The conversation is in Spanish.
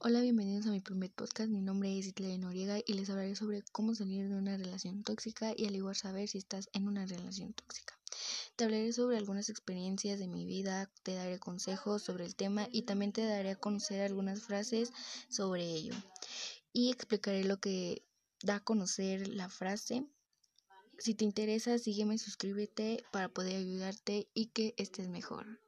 Hola, bienvenidos a mi primer podcast. Mi nombre es Itley Noriega y les hablaré sobre cómo salir de una relación tóxica y al igual saber si estás en una relación tóxica. Te hablaré sobre algunas experiencias de mi vida, te daré consejos sobre el tema y también te daré a conocer algunas frases sobre ello. Y explicaré lo que da a conocer la frase. Si te interesa, sígueme, suscríbete para poder ayudarte y que estés mejor.